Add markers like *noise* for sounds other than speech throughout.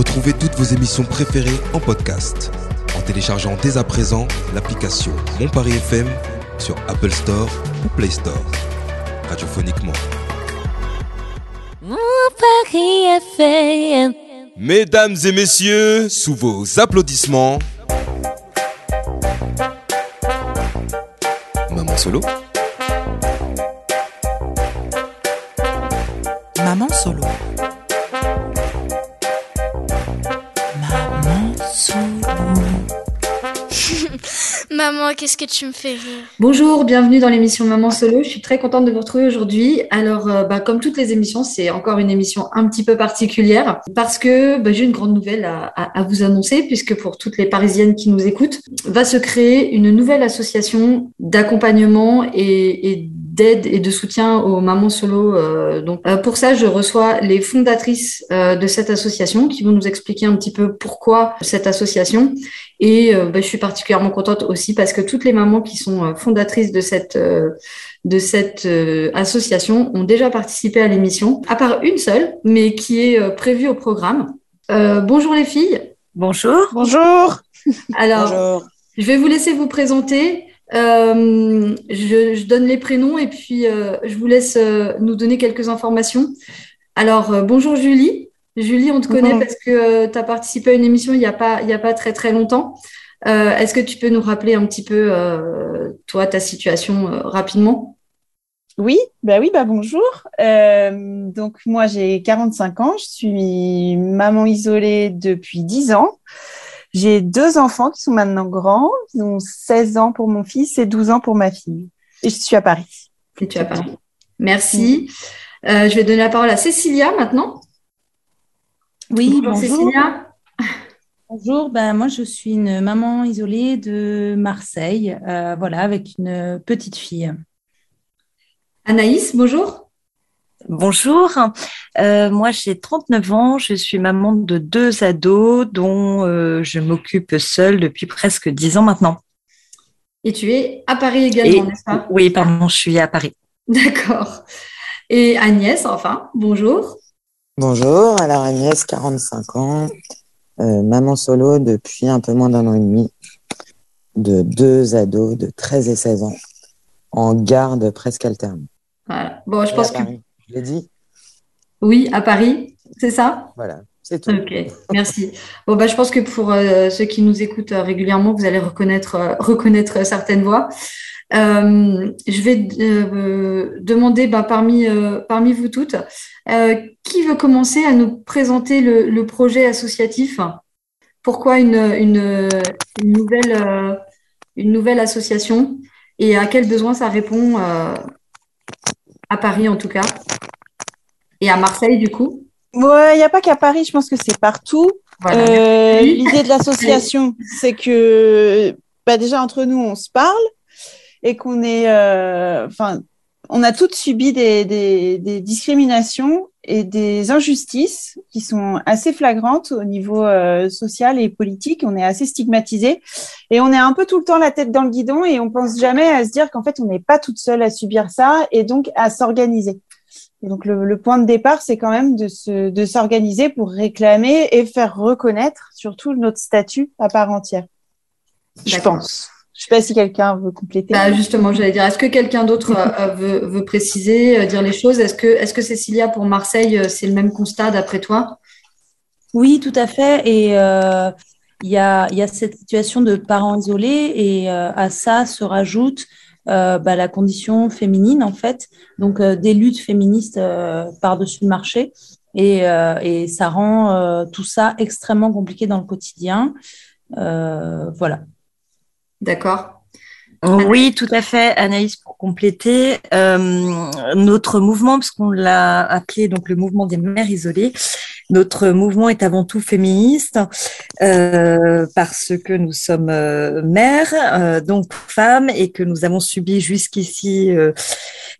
Retrouvez toutes vos émissions préférées en podcast en téléchargeant dès à présent l'application Mon Paris FM sur Apple Store ou Play Store. Radiophoniquement. Mon Paris FM. Mesdames et messieurs, sous vos applaudissements, Maman Solo. Maman solo. Qu'est-ce que tu me fais rire Bonjour, bienvenue dans l'émission Maman Solo. Je suis très contente de vous retrouver aujourd'hui. Alors, euh, bah, comme toutes les émissions, c'est encore une émission un petit peu particulière parce que bah, j'ai une grande nouvelle à vous annoncer puisque pour toutes les Parisiennes qui nous écoutent, va se créer une nouvelle association d'accompagnement et, et d'aide et de soutien aux mamans solo. euh, donc, euh, pour ça, je reçois les fondatrices euh, de cette association qui vont nous expliquer un petit peu pourquoi cette association. Et euh, bah, je suis particulièrement contente aussi parce que toutes les mamans qui sont euh, fondatrices de cette, euh, de cette euh, association ont déjà participé à l'émission, à part une seule, mais qui est euh, prévue au programme. Euh, bonjour les filles. Bonjour. Bonjour. Alors, Bonjour. je vais vous laisser vous présenter. Euh, je, je donne les prénoms et puis euh, je vous laisse euh, nous donner quelques informations. Alors, bonjour Julie. Julie, on te connaît parce que tu as participé à une émission il n'y a pas, il y a pas très très longtemps. Est-ce que tu peux nous rappeler un petit peu, toi, ta situation rapidement? Oui, bah oui, bah bonjour. Donc moi j'ai 45 ans, je suis maman isolée depuis 10 ans. J'ai deux enfants qui sont maintenant grands, ils ont 16 ans pour mon fils et 12 ans pour ma fille. Et je suis à Paris. Et tu as parlé. Merci. Euh, je vais donner la parole à Cécilia maintenant. Oui, Bonjour, bonjour. Cécilia. Bonjour, ben, moi je suis une maman isolée de Marseille, euh, voilà, avec une petite fille. Anaïs, bonjour. Bonjour, Euh, moi j'ai 39 ans, je suis maman de deux ados dont euh, je m'occupe seule depuis presque 10 ans maintenant. Et tu es à Paris également, Et- n'est-ce pas? Oui, pardon, je suis à Paris. *laughs* D'accord. Et Agnès, enfin, bonjour. Bonjour, alors Agnès, 45 ans, euh, maman solo depuis un peu moins d'un an et demi, de deux ados de 13 et 16 ans, en garde presque alterne. Voilà. Bon, je Et pense que Paris, Je l'ai dit, oui, à Paris, c'est ça? voilà, c'est tout. Ok, merci. Bon, bah, je pense que pour euh, ceux qui nous écoutent euh, régulièrement, vous allez reconnaître, euh, *laughs* reconnaître certaines voix. Je vais demander bah, parmi, parmi vous toutes, qui veut commencer à nous présenter le, le projet associatif? Pourquoi une, une, une nouvelle, une nouvelle association? Et à quels besoins ça répond à Paris en tout cas? Et à Marseille du coup? Ouais, il n'y a pas qu'à Paris, je pense que c'est partout. Voilà. Euh. L'idée de l'association, *laughs* c'est que bah déjà entre nous, on se parle et qu'on est, euh, enfin, on a toutes subi des, des, des discriminations et des injustices qui sont assez flagrantes au niveau euh, social et politique. On est assez stigmatisé et on est un peu tout le temps la tête dans le guidon et on pense jamais à se dire qu'en fait, on n'est pas toute seule à subir ça et donc à s'organiser. Et donc le, le point de départ, c'est quand même de se de s'organiser pour réclamer et faire reconnaître surtout notre statut à part entière. Je pense. Je sais pas si quelqu'un veut compléter. Bah, justement, j'allais dire, est-ce que quelqu'un d'autre euh, euh, veut, veut préciser, euh, dire les choses? Est-ce que, est-ce que Cécilia, pour Marseille, euh, c'est le même constat d'après toi? Oui, tout à fait. Et euh, il y a, il y a cette situation de parents isolés et euh, à ça se rajoute euh, bah, la condition féminine, en fait, donc euh, des luttes féministes euh, par-dessus le marché. Et, euh, et ça rend euh, tout ça extrêmement compliqué dans le quotidien. Euh, voilà. D'accord. Oui, tout à fait, Anaïs, pour compléter, euh, notre mouvement, parce qu'on l'a appelé donc le mouvement des mères isolées, notre mouvement est avant tout féministe euh, parce que nous sommes euh, mères, euh, donc femmes, et que nous avons subi jusqu'ici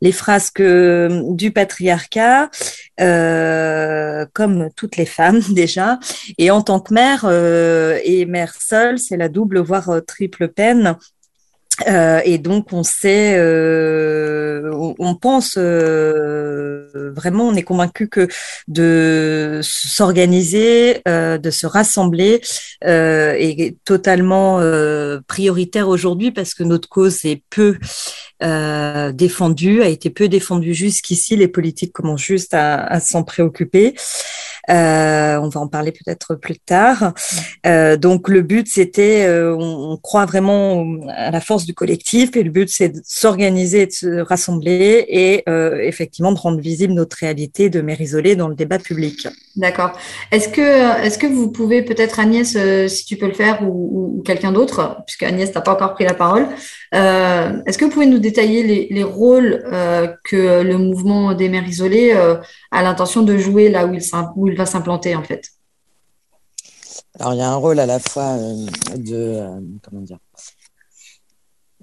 les frasques du patriarcat, comme toutes les femmes *laughs* déjà. Et en tant que mère et mère seule, c'est la double voire triple peine. Et donc on s'est on, pense vraiment, on est convaincu que de s'organiser, de se rassembler est totalement prioritaire aujourd'hui parce que notre cause est peu euh, défendue, a été peu défendue jusqu'ici. Les politiques commencent juste à s'en préoccuper. Euh, on va en parler peut-être plus tard. Euh, donc le but, c'était, euh, on, croit vraiment à la force du collectif et le but, c'est de s'organiser, de se rassembler et effectivement de rendre visible notre réalité de mère isolée dans le débat public. D'accord. Est-ce que, est-ce que vous pouvez peut-être Agnès, si tu peux le faire, ou, quelqu'un d'autre, puisque Agnès n'a pas encore pris la parole, est-ce que vous pouvez nous détailler les, les rôles que le mouvement des mères isolées a l'intention de jouer là où il, où il va s'implanter en fait Alors il y a un rôle à la fois euh, de euh, comment dire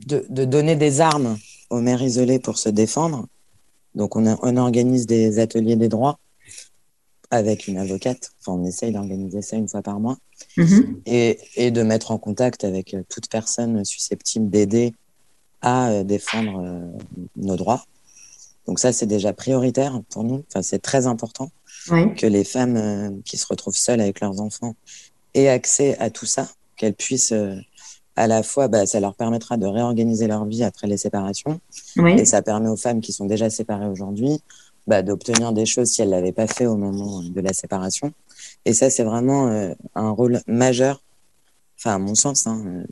de, de, donner des armes aux mères isolées pour se défendre. Donc on, a, on organise des ateliers des droits avec une avocate. Enfin on essaye d'organiser ça une fois par mois Mhm. et, et de mettre en contact avec euh, toute personne susceptible d'aider à défendre nos droits. Donc ça, c'est déjà prioritaire pour nous. Enfin, c'est très important Oui. que les femmes euh, qui se retrouvent seules avec leurs enfants aient accès à tout ça, qu'elles puissent euh, à la fois, bah, ça leur permettra de réorganiser leur vie après les séparations, Oui. et ça permet aux femmes qui sont déjà séparées aujourd'hui bah, d'obtenir des choses si elles l'avaient pas fait au moment de la séparation. Et ça, c'est vraiment euh, un rôle majeur, enfin à mon sens, hein,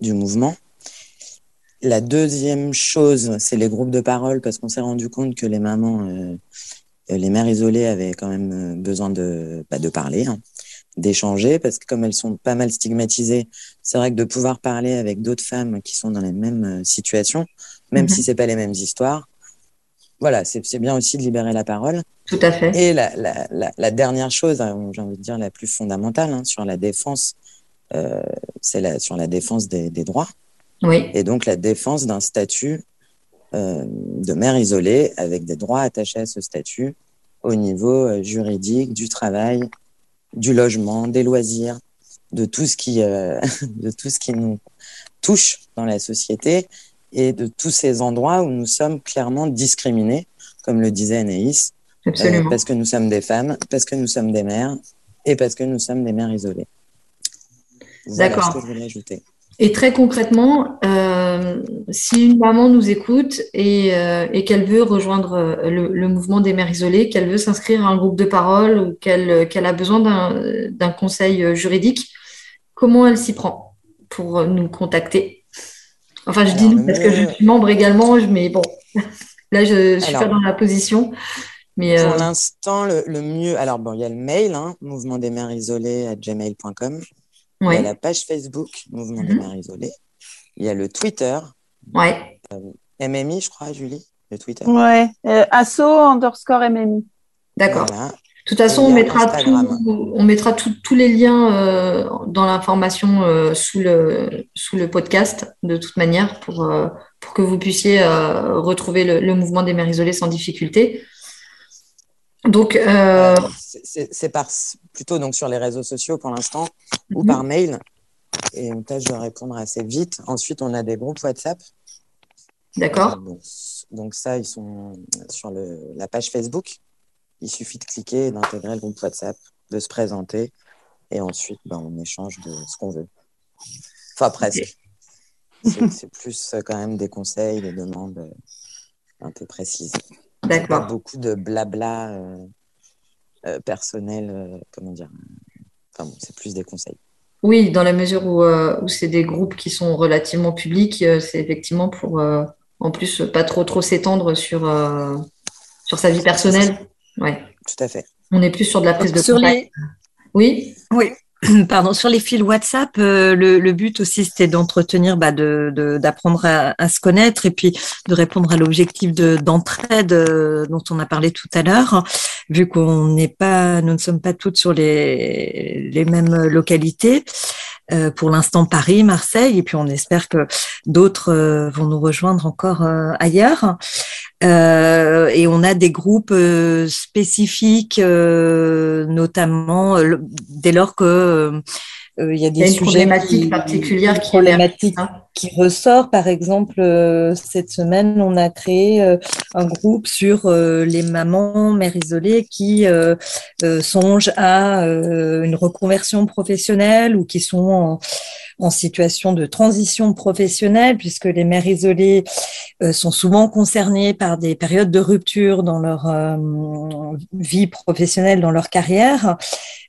du mouvement. La deuxième chose, c'est les groupes de parole, parce qu'on s'est rendu compte que les mamans, euh, les mères isolées avaient quand même euh, besoin de, bah, de parler, hein, d'échanger, parce que comme elles sont pas mal stigmatisées, c'est vrai que de pouvoir parler avec d'autres femmes qui sont dans les mêmes euh, situations, même Mhm. si c'est pas les mêmes histoires, voilà, c'est c'est bien aussi de libérer la parole. Tout à fait. Et la, la, la, la dernière chose, hein, j'ai envie de dire la plus fondamentale hein, sur la défense, euh, c'est la, sur la défense des, des droits Oui. et donc la défense d'un statut euh, de mère isolée avec des droits attachés à ce statut au niveau euh, juridique, du travail, du logement, des loisirs, de tout ce qui, euh, *laughs* de tout ce qui nous touche dans la société et de tous ces endroits où nous sommes clairement discriminés, comme le disait Anaïs, euh, parce que nous sommes des femmes, parce que nous sommes des mères et parce que nous sommes des mères isolées. Voilà D'accord. ce que je voulais ajouter. Et très concrètement, euh, si une maman nous écoute et, euh, et qu'elle veut rejoindre euh, le, le mouvement des mères isolées, qu'elle veut s'inscrire à un groupe de parole ou qu'elle a besoin d'un conseil juridique, comment elle s'y prend pour nous contacter? Enfin, je dis nous parce que je suis membre également, je- mais bon, *laughs* là, je ne suis pas dans la position. Mais Pour euh, l'instant, le, le mieux, alors bon, il y a le mail, hein, mouvement des mères isolées à gmail.com. Il y a la page Facebook, mouvement des Mhm. mères isolées. Il y a le Twitter, ouais, MMI, je crois, Julie, le Twitter. Ouais, euh, asso underscore MMI. d'accord. Voilà. De toute façon, on mettra, tout- on mettra tout- tous les liens euh, dans l'information euh, sous le, sous le podcast, de toute manière, pour, euh, pour que vous puissiez euh, retrouver le, le mouvement des mères isolées sans difficulté. Donc, euh, Euh, c'est- par, plutôt donc sur les réseaux sociaux pour l'instant ou Mhm. par mail. Et on tâche de répondre assez vite. Ensuite, on a des groupes WhatsApp. d'accord, Donc, donc ça, ils sont sur le, la page Facebook. Il suffit de cliquer et d'intégrer le groupe WhatsApp, de se présenter. Et ensuite, ben, on échange de ce qu'on veut. Enfin, presque. C'est c'est plus euh, quand même des conseils, des demandes euh, un peu précises. D'accord. beaucoup de blabla euh, euh, personnel, euh, comment dire. Enfin bon, c'est plus des conseils. Oui, dans la mesure où, euh, où c'est des groupes qui sont relativement publics, euh, c'est effectivement pour, euh, en plus, pas trop trop s'étendre sur, euh, sur sa vie personnelle. Ouais. Tout à fait. On est plus sur de la prise de Sur contact. les, Oui, Oui, *clears throat* pardon, sur les fils WhatsApp, euh, le, but aussi c'était d'entretenir, bah, de, de- d'apprendre à, se connaître et puis de répondre à l'objectif de, d'entraide euh, dont on a parlé tout à l'heure, vu qu'on n'est pas, nous ne sommes pas toutes sur les, les mêmes localités. Euh, pour l'instant Paris, Marseille, et puis on espère que d'autres euh, vont nous rejoindre encore euh, ailleurs. Euh, et on a des groupes euh, spécifiques, euh, notamment le- dès lors que il y a il y a des une sujets problématique qui- particulière une qui émerge, problématique hein. Qui ressort. Par exemple, euh, cette semaine, on a créé euh, un groupe sur euh, les mamans mères isolées qui songent à une reconversion professionnelle ou qui sont en, en, situation de transition professionnelle, puisque les mères isolées sont souvent concernées par des périodes de rupture dans leur vie professionnelle, dans leur carrière.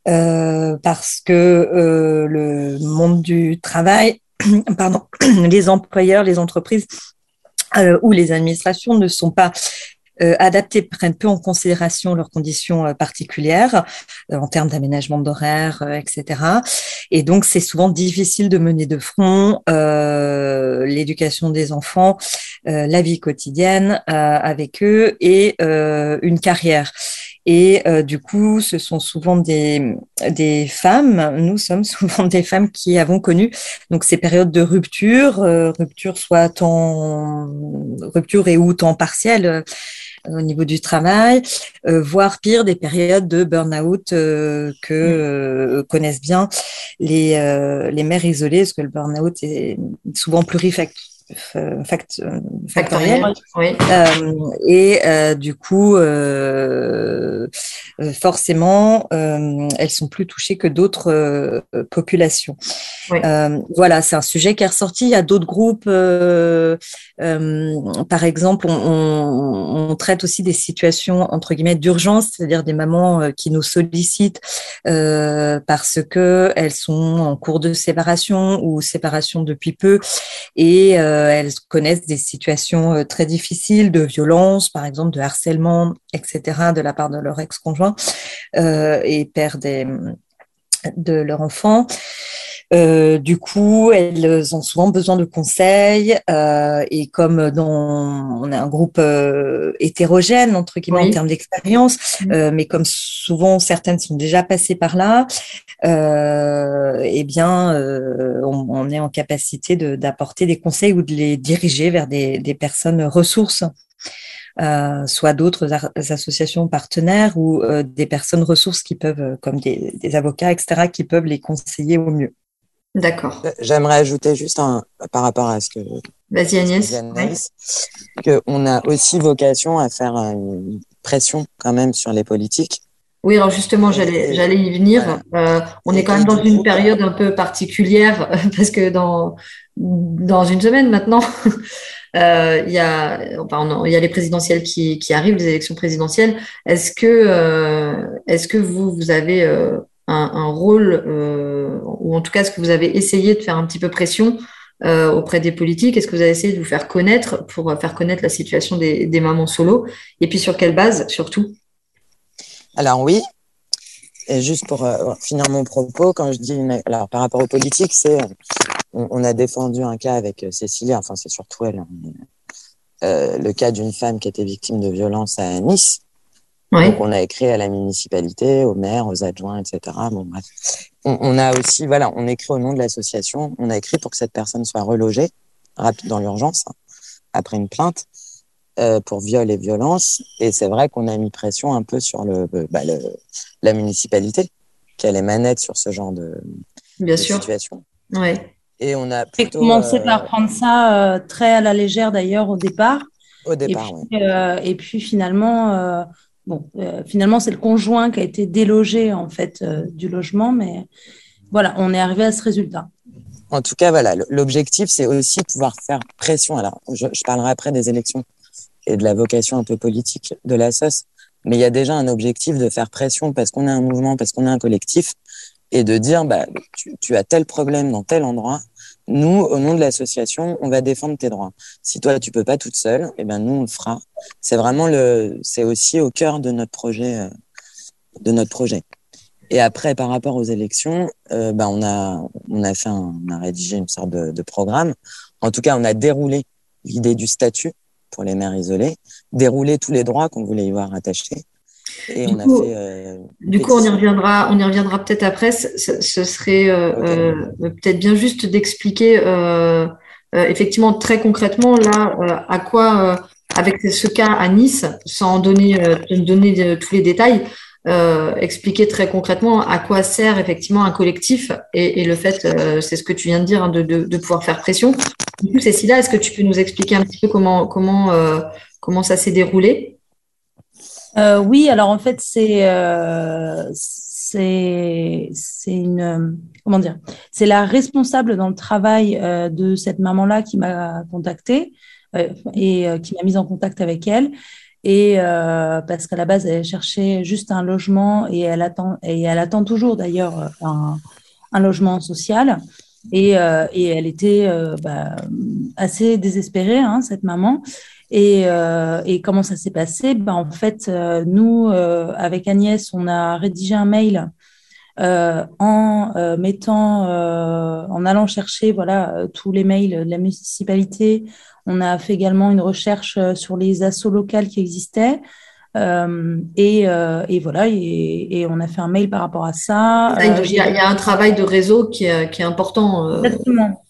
parce que le monde du travail *clears throat* pardon, *clears throat* les employeurs, les entreprises euh, ou les administrations ne sont pas euh, adaptés, prennent peu en considération leurs conditions euh, particulières euh, en termes d'aménagement d'horaire, etc. Et donc, c'est souvent difficile de mener de front l'éducation des enfants, la vie quotidienne avec eux et une carrière. Et euh, du coup, ce sont souvent des, des femmes, nous sommes *laughs* souvent des femmes qui avons connu donc ces périodes de rupture, euh, rupture soit en rupture et ou temps partiel euh, au niveau du travail, voire pire des périodes de burn-out que connaissent bien les, les mères isolées, parce que le burn-out est souvent plurifactoriel fact, factoriel. Oui. Euh, et euh, du coup, euh, forcément, elles sont plus touchées que d'autres populations. voilà, c'est un sujet qui est ressorti. Il y a d'autres groupes. par exemple, on, on, traite aussi des situations entre guillemets d'urgence, c'est-à-dire des mamans qui nous sollicitent parce que elles sont en cours de séparation ou séparation depuis peu et euh, elles connaissent des situations euh, très difficiles de violence, par exemple de harcèlement, etc., de la part de leur ex-conjoint euh, et père des, de leur enfant. Euh, du coup, elles ont souvent besoin de conseils euh, et comme dans, on a un groupe euh, hétérogène entre guillemets en termes d'expérience, mmh. mais comme souvent certaines sont déjà passées par là, eh bien, on, on, est en capacité d'apporter des conseils ou de les diriger vers des, des personnes ressources. Euh, soit d'autres associations partenaires ou euh, des personnes ressources qui peuvent, comme des, des, avocats, etc., qui peuvent les conseiller au mieux. D'accord. J'aimerais ajouter juste un, par rapport à ce que. Vas-y Agnès. Qu'on a aussi vocation à faire une pression quand même sur les politiques. Oui, alors justement, j'allais, j'allais y venir. Euh, on est quand même dans une période un peu particulière *laughs* parce que dans dans une semaine maintenant, *laughs* euh, il y a enfin, il y a les présidentielles qui, qui arrivent, les élections présidentielles. Est-ce que euh, est-ce que vous vous avez euh, un, rôle, euh, ou en tout cas, est-ce que vous avez essayé de faire un petit peu pression euh, auprès des politiques? Est-ce que vous avez essayé de vous faire connaître pour faire connaître la situation des, mamans solo? Et puis sur quelle base surtout? Alors oui, juste pour euh, finir mon propos, quand je dis alors par rapport aux politiques, c'est on, a défendu un cas avec Cécilia, enfin c'est surtout elle, hein, le cas d'une femme qui était victime de violence à Nice. Donc, on a écrit à la municipalité, aux maires, aux adjoints, etc. Bon, bref. On, a aussi, voilà, on écrit au nom de l'association, on a écrit pour que cette personne soit relogée dans l'urgence, hein, après une plainte, euh, pour viol et violence. Et c'est vrai qu'on a mis pression un peu sur le, bah, le la municipalité, qui a les manettes sur ce genre de, Bien sûr. situation. Ouais. Et on a plutôt, commencé euh, par prendre ça euh, très à la légère d'ailleurs au départ? Au départ, et puis, euh, et puis finalement, Bon, euh, finalement, c'est le conjoint qui a été délogé en fait euh, du logement, mais voilà, on est arrivé à ce résultat. En tout cas, voilà, l'objectif, c'est aussi pouvoir faire pression. Alors, je, parlerai après des élections et de la vocation un peu politique de la SOS, mais il y a déjà un objectif de faire pression parce qu'on est un mouvement, parce qu'on est un collectif, et de dire, bah, tu as tel problème dans tel endroit, nous, au nom de l'association, on va défendre tes droits. Si toi, tu peux pas toute seule, eh ben nous, on le fera. C'est vraiment le, c'est aussi au cœur de notre projet, euh, de notre projet. Et après, par rapport aux élections, euh, ben on a, on a fait, un, on a rédigé une sorte de, de programme. En tout cas, on a déroulé l'idée du statut pour les mères isolées, déroulé tous les droits qu'on voulait y voir attachés, du, coup, euh, du coup, on y reviendra, on y reviendra peut-être après. Ce, serait euh, euh, peut-être bien juste d'expliquer effectivement très concrètement là à quoi, avec ce cas à Nice, sans donner, donner tous les détails, euh, expliquer très concrètement à quoi sert effectivement un collectif et, le fait, euh, c'est ce que tu viens de dire, hein, de, pouvoir faire pression. Du coup, Cécilia, est-ce que tu peux nous expliquer un petit peu comment, comment, euh, comment ça s'est déroulé? Oui, alors en fait, c'est c'est une comment dire c'est la responsable dans le travail de cette maman là qui m'a contactée et qui m'a mise en contact avec elle. Et euh, parce qu'à la base elle cherchait juste un logement et elle attend et elle attend toujours d'ailleurs un, un, logement social. Et, euh, et elle était euh, bah, assez désespérée hein, cette maman et, euh, et comment ça s'est passé? Bah, en fait euh, nous avec Agnès on a rédigé un mail en mettant en allant chercher voilà tous les mails de la municipalité on a fait également une recherche euh, sur les assauts locales qui existaient. Euh, et, euh, et, voilà, et, on a fait un mail par rapport à ça. Il y, a, un travail de réseau qui est, qui est important. Exactement.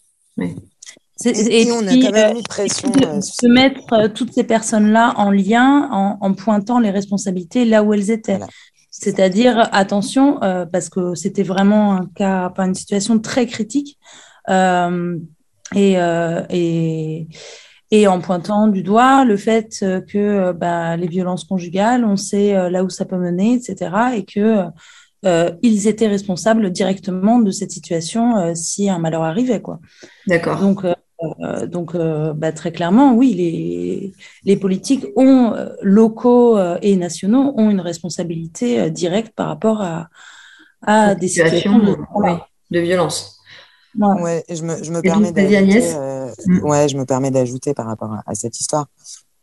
Et, on a quand même une pression. De, mettre toutes ces personnes-là en lien en, pointant les responsabilités là où elles étaient. C'est-à-dire, attention, parce que c'était vraiment un cas, une situation très critique. et, et, et en pointant du doigt le fait euh, que euh, bah, les violences conjugales, on sait euh, là où ça peut mener, etc., et que ils étaient responsables directement de cette situation si un malheur arrivait, quoi. D'accord. Donc donc, bah, très clairement, oui, les, les politiques ont, locaux et nationaux ont une responsabilité directe par rapport à, à des situations de, de violence. Ouais, je me, je me permets d'ajouter, euh, mm. ouais, je me permets d'ajouter par rapport à, cette histoire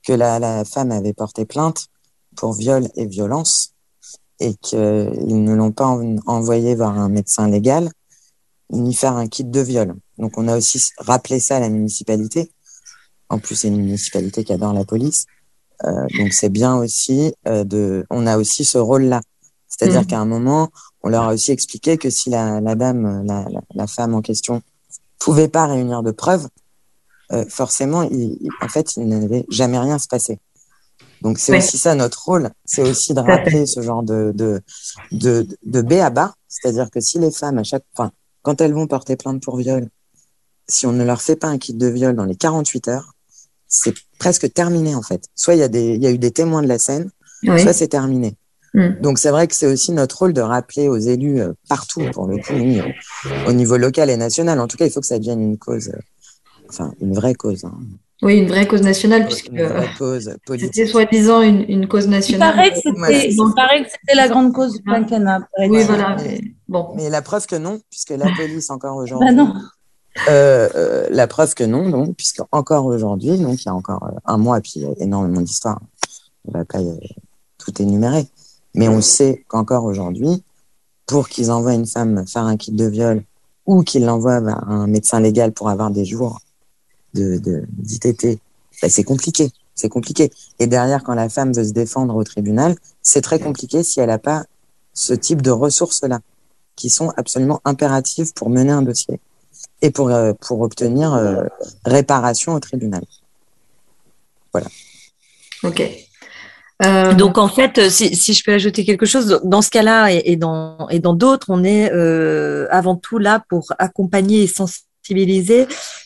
que la, la, femme avait porté plainte pour viol et violence et qu'ils ne l'ont pas envoyé voir un médecin légal ni faire un kit de viol. Donc on a aussi rappelé ça à la municipalité. En plus, c'est une municipalité qui adore la police. Euh, donc c'est bien aussi euh, de, on a aussi ce rôle-là. C'est-à-dire mm. qu'à un moment, on leur a aussi expliqué que si la, la dame, la, la, femme en question, pouvait pas réunir de preuves, euh, forcément, il, en fait, il n'allait jamais rien se passer. Donc c'est aussi ça notre rôle, c'est aussi de rappeler ce genre de de de, de B à bas, c'est-à-dire que si les femmes à chaque, enfin, quand elles vont porter plainte pour viol, si on ne leur fait pas un kit de viol dans les 48 heures, c'est presque terminé en fait. Soit il y a des, il y a eu des témoins de la scène, soit c'est terminé. Mm. Donc c'est vrai que c'est aussi notre rôle de rappeler aux élus euh, partout, pour le coup, au niveau local et national. En tout cas, il faut que ça devienne une cause, euh, enfin une vraie cause. Hein. Oui, une vraie cause nationale, puisque c'était soi-disant une, une, cause nationale. Il paraît que c'était la grande cause du quinquennat. Oui, voilà. Mais, bon. mais la preuve que non, puisque la police encore bah aujourd'hui. non. Euh, euh, la preuve que non, donc, puisque encore aujourd'hui, donc il y a encore un mois, et puis il y a énormément d'histoires. On va pas tout énumérer. Mais on sait qu'encore aujourd'hui, pour qu'ils envoient une femme faire un kit de viol ou qu'ils l'envoient à un médecin légal pour avoir des jours de d'ITT, ben c'est compliqué. C'est compliqué. Et derrière, quand la femme veut se défendre au tribunal, c'est très compliqué si elle n'a pas ce type de ressources-là, qui sont absolument impératives pour mener un dossier et pour, euh, pour obtenir euh, réparation au tribunal. Voilà. Ok. Euh, Donc en fait, si, si, je peux ajouter quelque chose, dans ce cas-là et, et dans et dans d'autres, on est euh, avant tout là pour accompagner et sensibiliser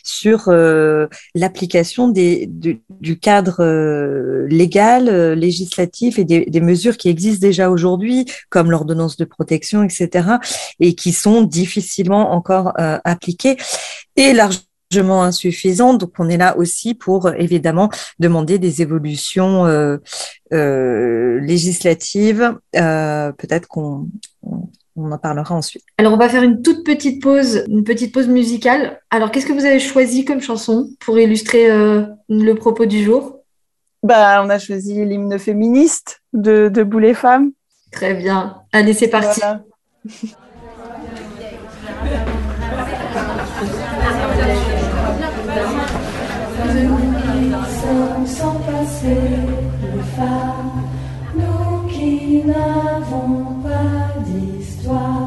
sur euh, l'application des du, cadre euh, légal, législatif et des, mesures qui existent déjà aujourd'hui, comme l'ordonnance de protection, etc., et qui sont difficilement encore appliquées et largement insuffisante. Donc, on est là aussi pour évidemment demander des évolutions euh, euh, législatives. Euh, peut-être qu'on on en parlera ensuite. Alors, on va faire une toute petite pause, une petite pause musicale. Alors, qu'est-ce que vous avez choisi comme chanson pour illustrer le propos du jour? Bah, on a choisi l'hymne féministe de, de Boulet Femmes. Très bien. Allez, c'est parti. nous qui n'avons pas why.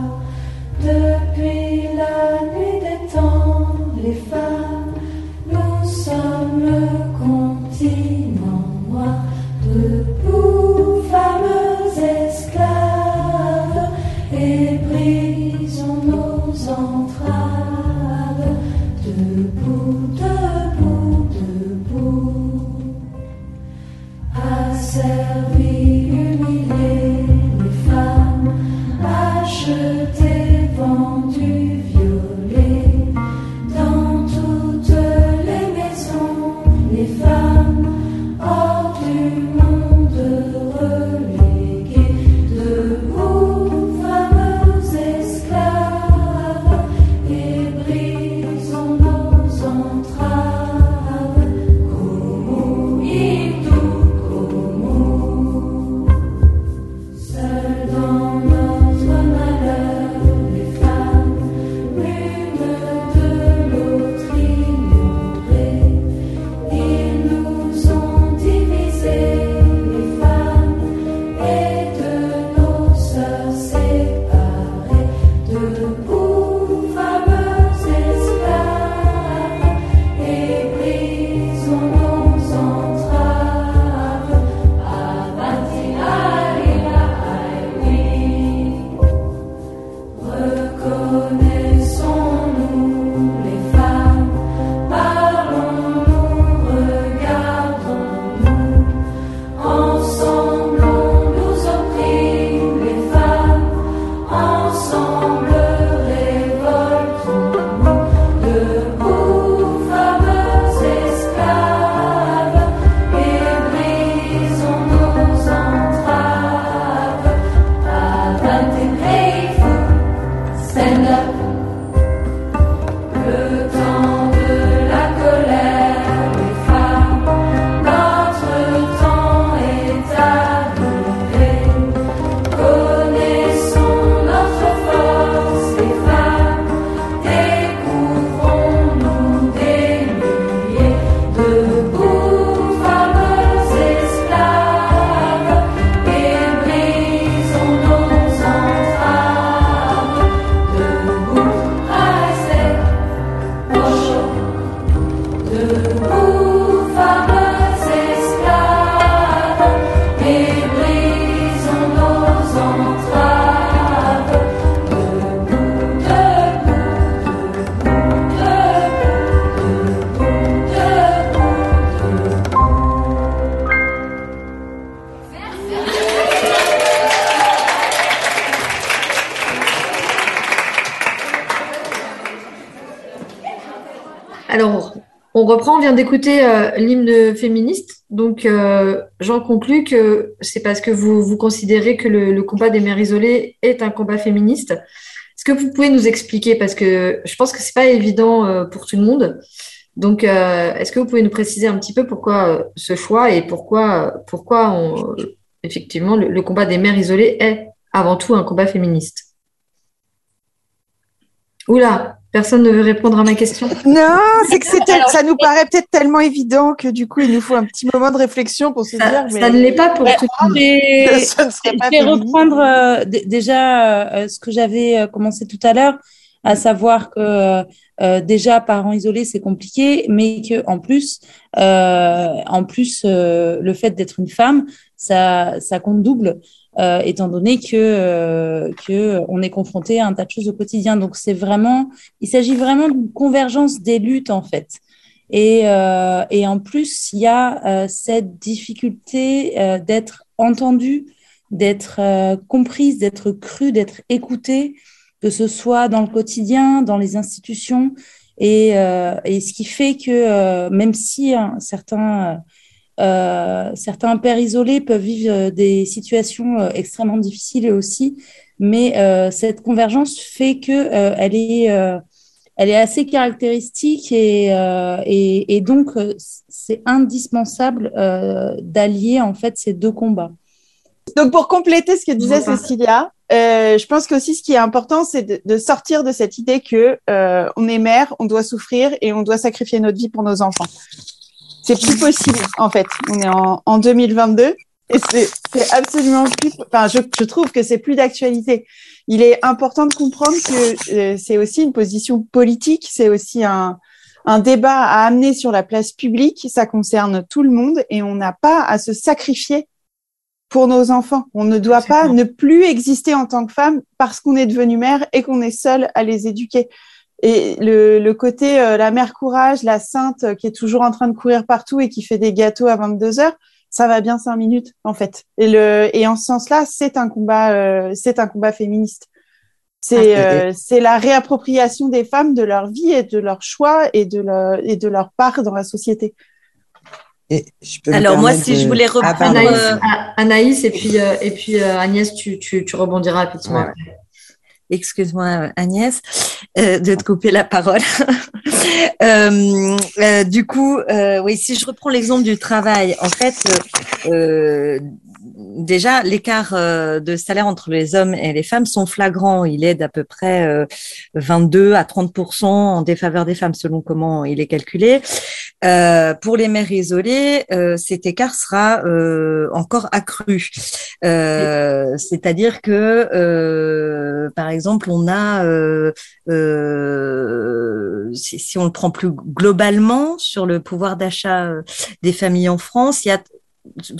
On vient d'écouter euh, l'hymne féministe. Donc, euh, j'en conclus que c'est parce que vous, vous considérez que le, combat des mères isolées est un combat féministe. Est-ce que vous pouvez nous expliquer Parce que je pense que c'est pas évident euh, pour tout le monde. Donc, est-ce que vous pouvez nous préciser un petit peu pourquoi ce choix et pourquoi, pourquoi effectivement le, le combat des mères isolées est avant tout un combat féministe? Oula, personne ne veut répondre à ma question. Non, c'est que tel- ça nous paraît peut-être tellement évident que du coup, il nous faut un petit moment de réflexion pour se Ça, dire. mais ça ne l'est pas pour Ouais, tout le monde. *laughs* Serait pas je vais reprendre euh, déjà euh, ce que j'avais euh, commencé tout à l'heure, à savoir que euh, déjà parents isolés c'est compliqué, mais que en plus, euh, en plus euh, le fait d'être une femme, ça, ça compte double, euh, étant donné que euh, que on est confronté à un tas de choses au quotidien. Donc c'est vraiment, il s'agit vraiment d'une convergence des luttes en fait. Et, euh, et en plus, il y a euh, cette difficulté euh, d'être entendue, d'être comprise, d'être crue, d'être écoutée, que ce soit dans le quotidien, dans les institutions. Et, euh, et ce qui fait que euh, même si hein, certains, euh, certains pères isolés peuvent vivre euh, des situations euh, extrêmement difficiles aussi, mais euh, cette convergence fait que euh, elle est elle est assez caractéristique et, et, et donc c'est indispensable d'allier en fait ces deux combats. Donc, pour compléter ce que disait. Cécilia, euh, je pense qu'aussi ce qui est important, c'est de, de sortir de cette idée que euh, on est mère, on doit souffrir et on doit sacrifier notre vie pour nos enfants. C'est plus possible, en fait. On est en, en 2022 et c'est c'est absolument plus. Enfin, je, je trouve que c'est plus d'actualité. Il est important de comprendre que euh, c'est aussi une position politique, c'est aussi un, un débat à amener sur la place publique. Ça concerne tout le monde et on n'a pas à se sacrifier pour nos enfants. On ne doit pas ne plus exister en tant que femme parce qu'on est devenu mère et qu'on est seul à les éduquer. Et le, le côté euh, la mère courage, la sainte euh, qui est toujours en train de courir partout et qui fait des gâteaux à 22 heures, ça va bien cinq minutes en fait. Et le et en ce sens-là, c'est un combat, euh, c'est un combat féministe. C'est Ah, euh, c'est la réappropriation des femmes de leur vie et de leur choix et de leur et de leur part dans la société. Et je peux me Alors moi, si de- je voulais Ah, reprendre. Anaïs, Anaïs et puis, euh, et puis euh, Agnès, tu, tu, tu rebondiras effectivement. Ouais. Excuse-moi Agnès, euh, de te couper la parole. *laughs* Euh, euh, du coup, euh, oui, si je reprends l'exemple du travail, en fait, déjà l'écart euh, de salaire entre les hommes et les femmes sont flagrants. Il est d'à peu près euh, 22 à 30% en défaveur des femmes, selon comment il est calculé. Euh, pour les mères isolées, euh, cet écart sera euh, encore accru. Euh, C'est-à-dire que, euh, par exemple, on a, euh, euh, si, si on le prend plus globalement sur le pouvoir d'achat euh, des familles en France, il y a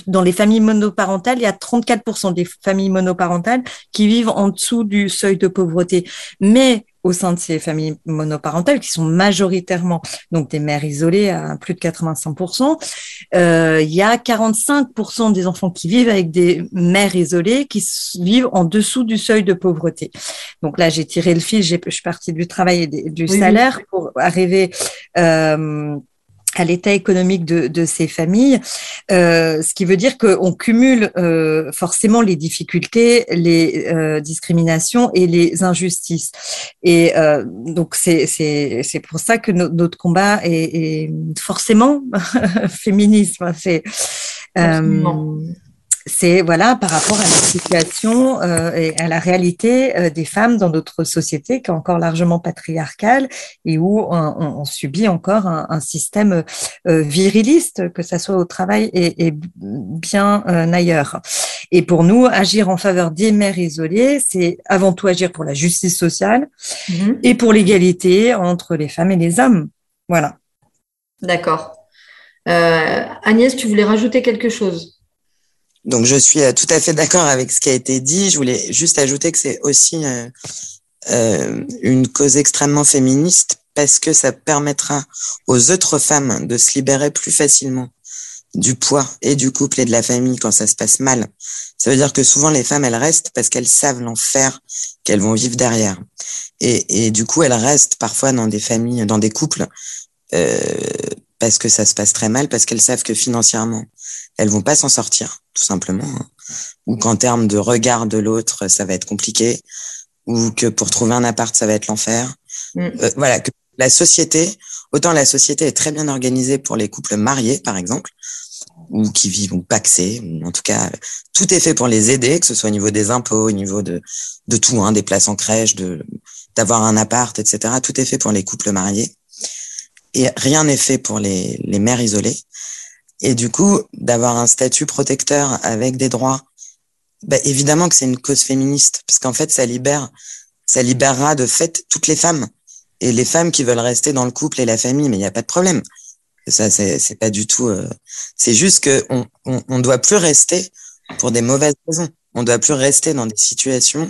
dans les familles monoparentales, il y a 34% des familles monoparentales qui vivent en dessous du seuil de pauvreté. Mais au sein de ces familles monoparentales, qui sont majoritairement donc des mères isolées à plus de 85%, euh, il y a 45% des enfants qui vivent avec des mères isolées qui vivent en dessous du seuil de pauvreté. Donc là, j'ai tiré le fil, je suis partie du travail et du oui. salaire pour arriver euh, à l'état économique de, de ces familles, euh, ce qui veut dire qu'on cumule euh, forcément les difficultés, les euh, discriminations et les injustices. Et donc c'est pour ça que no- notre combat est, forcément *laughs* féminisme. Euh, c'est voilà par rapport à la situation euh, et à la réalité euh, des femmes dans notre société qui est encore largement patriarcale et où on, on- on subit encore un, un système euh, viriliste, que ça soit au travail et, et bien euh, ailleurs. Et pour nous, agir en faveur des mères isolées, c'est avant tout agir pour la justice sociale Mhm. et pour l'égalité entre les femmes et les hommes. Voilà. D'accord. Euh, Agnès, tu voulais rajouter quelque chose? Donc, je suis euh, tout à fait d'accord avec ce qui a été dit. Je voulais juste ajouter que c'est aussi euh, euh, une cause extrêmement féministe parce que ça permettra aux autres femmes de se libérer plus facilement du poids et du couple et de la famille quand ça se passe mal. Ça veut dire que souvent les femmes, elles restent parce qu'elles savent l'enfer qu'elles vont vivre derrière. Et, et du coup, elles restent parfois dans des familles, dans des couples euh, parce que ça se passe très mal, parce qu'elles savent que financièrement, elles vont pas s'en sortir, tout simplement, hein. ou qu'en termes de regard de l'autre, ça va être compliqué, ou que pour trouver un appart, ça va être l'enfer. Mm. Euh, voilà, que la société, autant la société est très bien organisée pour les couples mariés, par exemple, ou qui vivent ou paxés, en tout cas, tout est fait pour les aider, que ce soit au niveau des impôts, au niveau de, de tout, hein, des places en crèche, de d'avoir un appart, etc. Tout est fait pour les couples mariés. Et rien n'est fait pour les, les mères isolées. Et du coup, d'avoir un statut protecteur avec des droits, bah, évidemment que c'est une cause féministe, parce qu'en fait, ça libère, ça libérera de fait toutes les femmes. Et les femmes qui veulent rester dans le couple et la famille, mais il n'y a pas de problème. Ça, c'est pas du tout. euh, c'est juste que on, on, on doit plus rester pour des mauvaises raisons. On doit plus rester dans des situations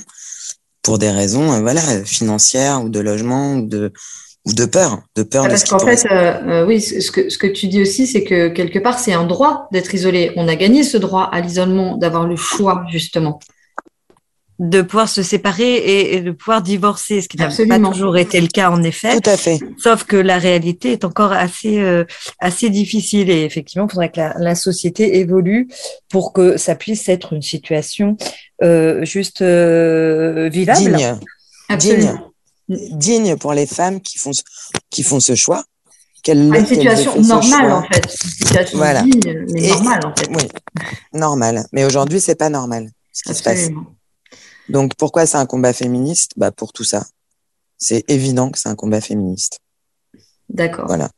pour des raisons, euh, voilà, financières ou de logement ou de ou de peur, de peur Ah, Parce qu'en fait, euh, euh, oui, ce que, ce que tu dis aussi, c'est que quelque part, c'est un droit d'être isolé. On a gagné ce droit à l'isolement, d'avoir le choix, justement. de pouvoir se séparer et, et de pouvoir divorcer, ce qui n'a pas toujours été le cas en effet. Tout à fait. Sauf que la réalité est encore assez euh, assez difficile et effectivement, il faudrait que la, la société évolue pour que ça puisse être une situation euh, juste euh, vivable. digne, Absolument. digne, digne pour les femmes qui font ce, qui font ce choix. Qu'elles Ah, Une situation normale, en fait. Une situation Voilà. digne, mais Et- normale, en fait. Oui, normal. Mais aujourd'hui, c'est pas normal ce qui se passe. Donc pourquoi c'est un combat féministe? Bah pour tout ça. C'est évident que c'est un combat féministe. D'accord. Voilà.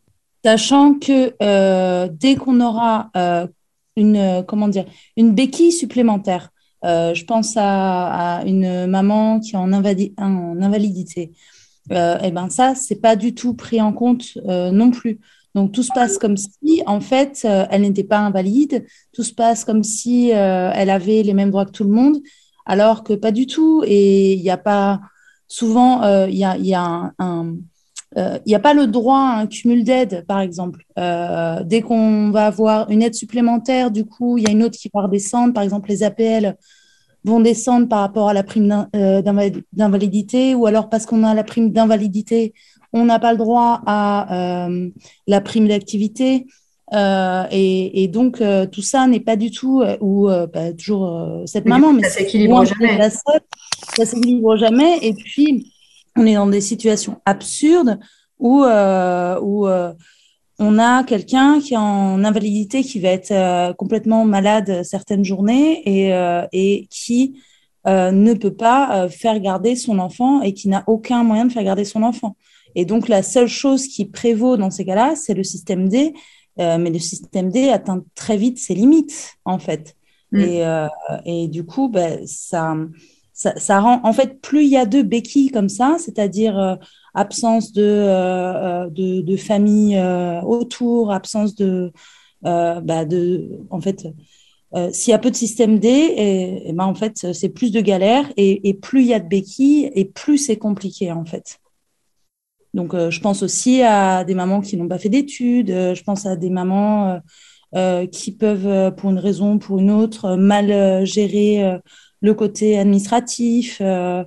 Sachant que euh, dès qu'on aura euh, une, comment dire, une béquille supplémentaire, euh, je pense à, une maman qui est en, invali- en invalidité, euh, et ben ça, c'est pas du tout pris en compte euh, non plus. Donc tout se passe comme si, en fait, euh, elle n'était pas invalide, tout se passe comme si elle avait les mêmes droits que tout le monde, alors que pas du tout. Et il n'y a pas, souvent, il y a, un euh, il n'y a pas le droit à un cumul d'aides, par exemple. Euh, dès qu'on va avoir une aide supplémentaire, du coup, il y a une autre qui va redescendre. Par exemple, les APL vont descendre par rapport à la prime euh, d'invali- d'invalidité, ou alors parce qu'on a la prime d'invalidité, on n'a pas le droit à euh, la prime d'activité. Euh, et, et donc, euh, tout ça n'est pas du tout, euh, ou euh, bah, toujours euh, cette Mais maman, mais ça s'équilibre jamais. Ça s'équilibre jamais. Et puis, on est dans des situations absurdes où, euh, où euh, on a quelqu'un qui est en invalidité, qui va être euh, complètement malade certaines journées et, et qui ne peut pas faire garder son enfant et qui n'a aucun moyen de faire garder son enfant. Et donc, la seule chose qui prévaut dans ces cas-là, c'est le système D. Mais le système D atteint très vite ses limites, en fait. Mm. Et, et du coup, ben, ça, ça, rend, en fait, plus il y a de béquilles comme ça, c'est-à-dire euh, absence de, euh, euh, de, de famille autour, absence de, bah, de, en fait, s'il y a peu de système D, et, et ben, en fait, c'est plus de galères, et, plus il y a de béquilles, et plus c'est compliqué, en fait. Donc, je pense aussi à des mamans qui n'ont pas fait d'études, je pense à des mamans qui peuvent, pour une raison ou pour une autre, mal gérer le côté administratif. euh,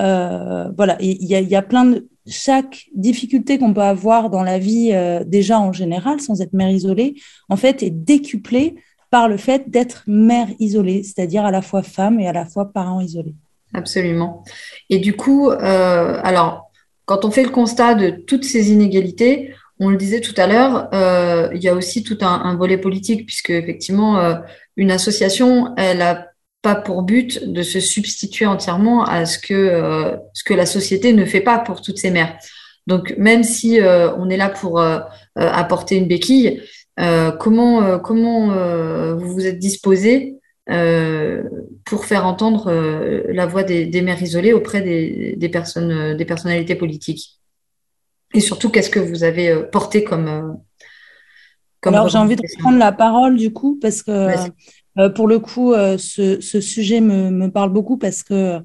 euh, voilà, il y a, plein de... Chaque difficulté qu'on peut avoir dans la vie, euh, déjà en général, sans être mère isolée, en fait, est décuplée par le fait d'être mère isolée, c'est-à-dire à la fois femme et à la fois parent isolé. Absolument. Et du coup, alors, quand on fait le constat de toutes ces inégalités, on le disait tout à l'heure, il y a aussi tout un, volet politique, puisque effectivement, une association, elle a pas pour but de se substituer entièrement à ce que, euh, ce que la société ne fait pas pour toutes ces mères. Donc, même si euh, on est là pour euh, apporter une béquille, comment, comment vous vous êtes disposé pour faire entendre la voix des, des mères isolées auprès des, des personnes, des personnalités politiques? Et surtout, qu'est-ce que vous avez porté comme, comme Alors, j'ai envie de prendre la parole du coup, parce que pour le coup, euh, ce, sujet me, parle beaucoup parce que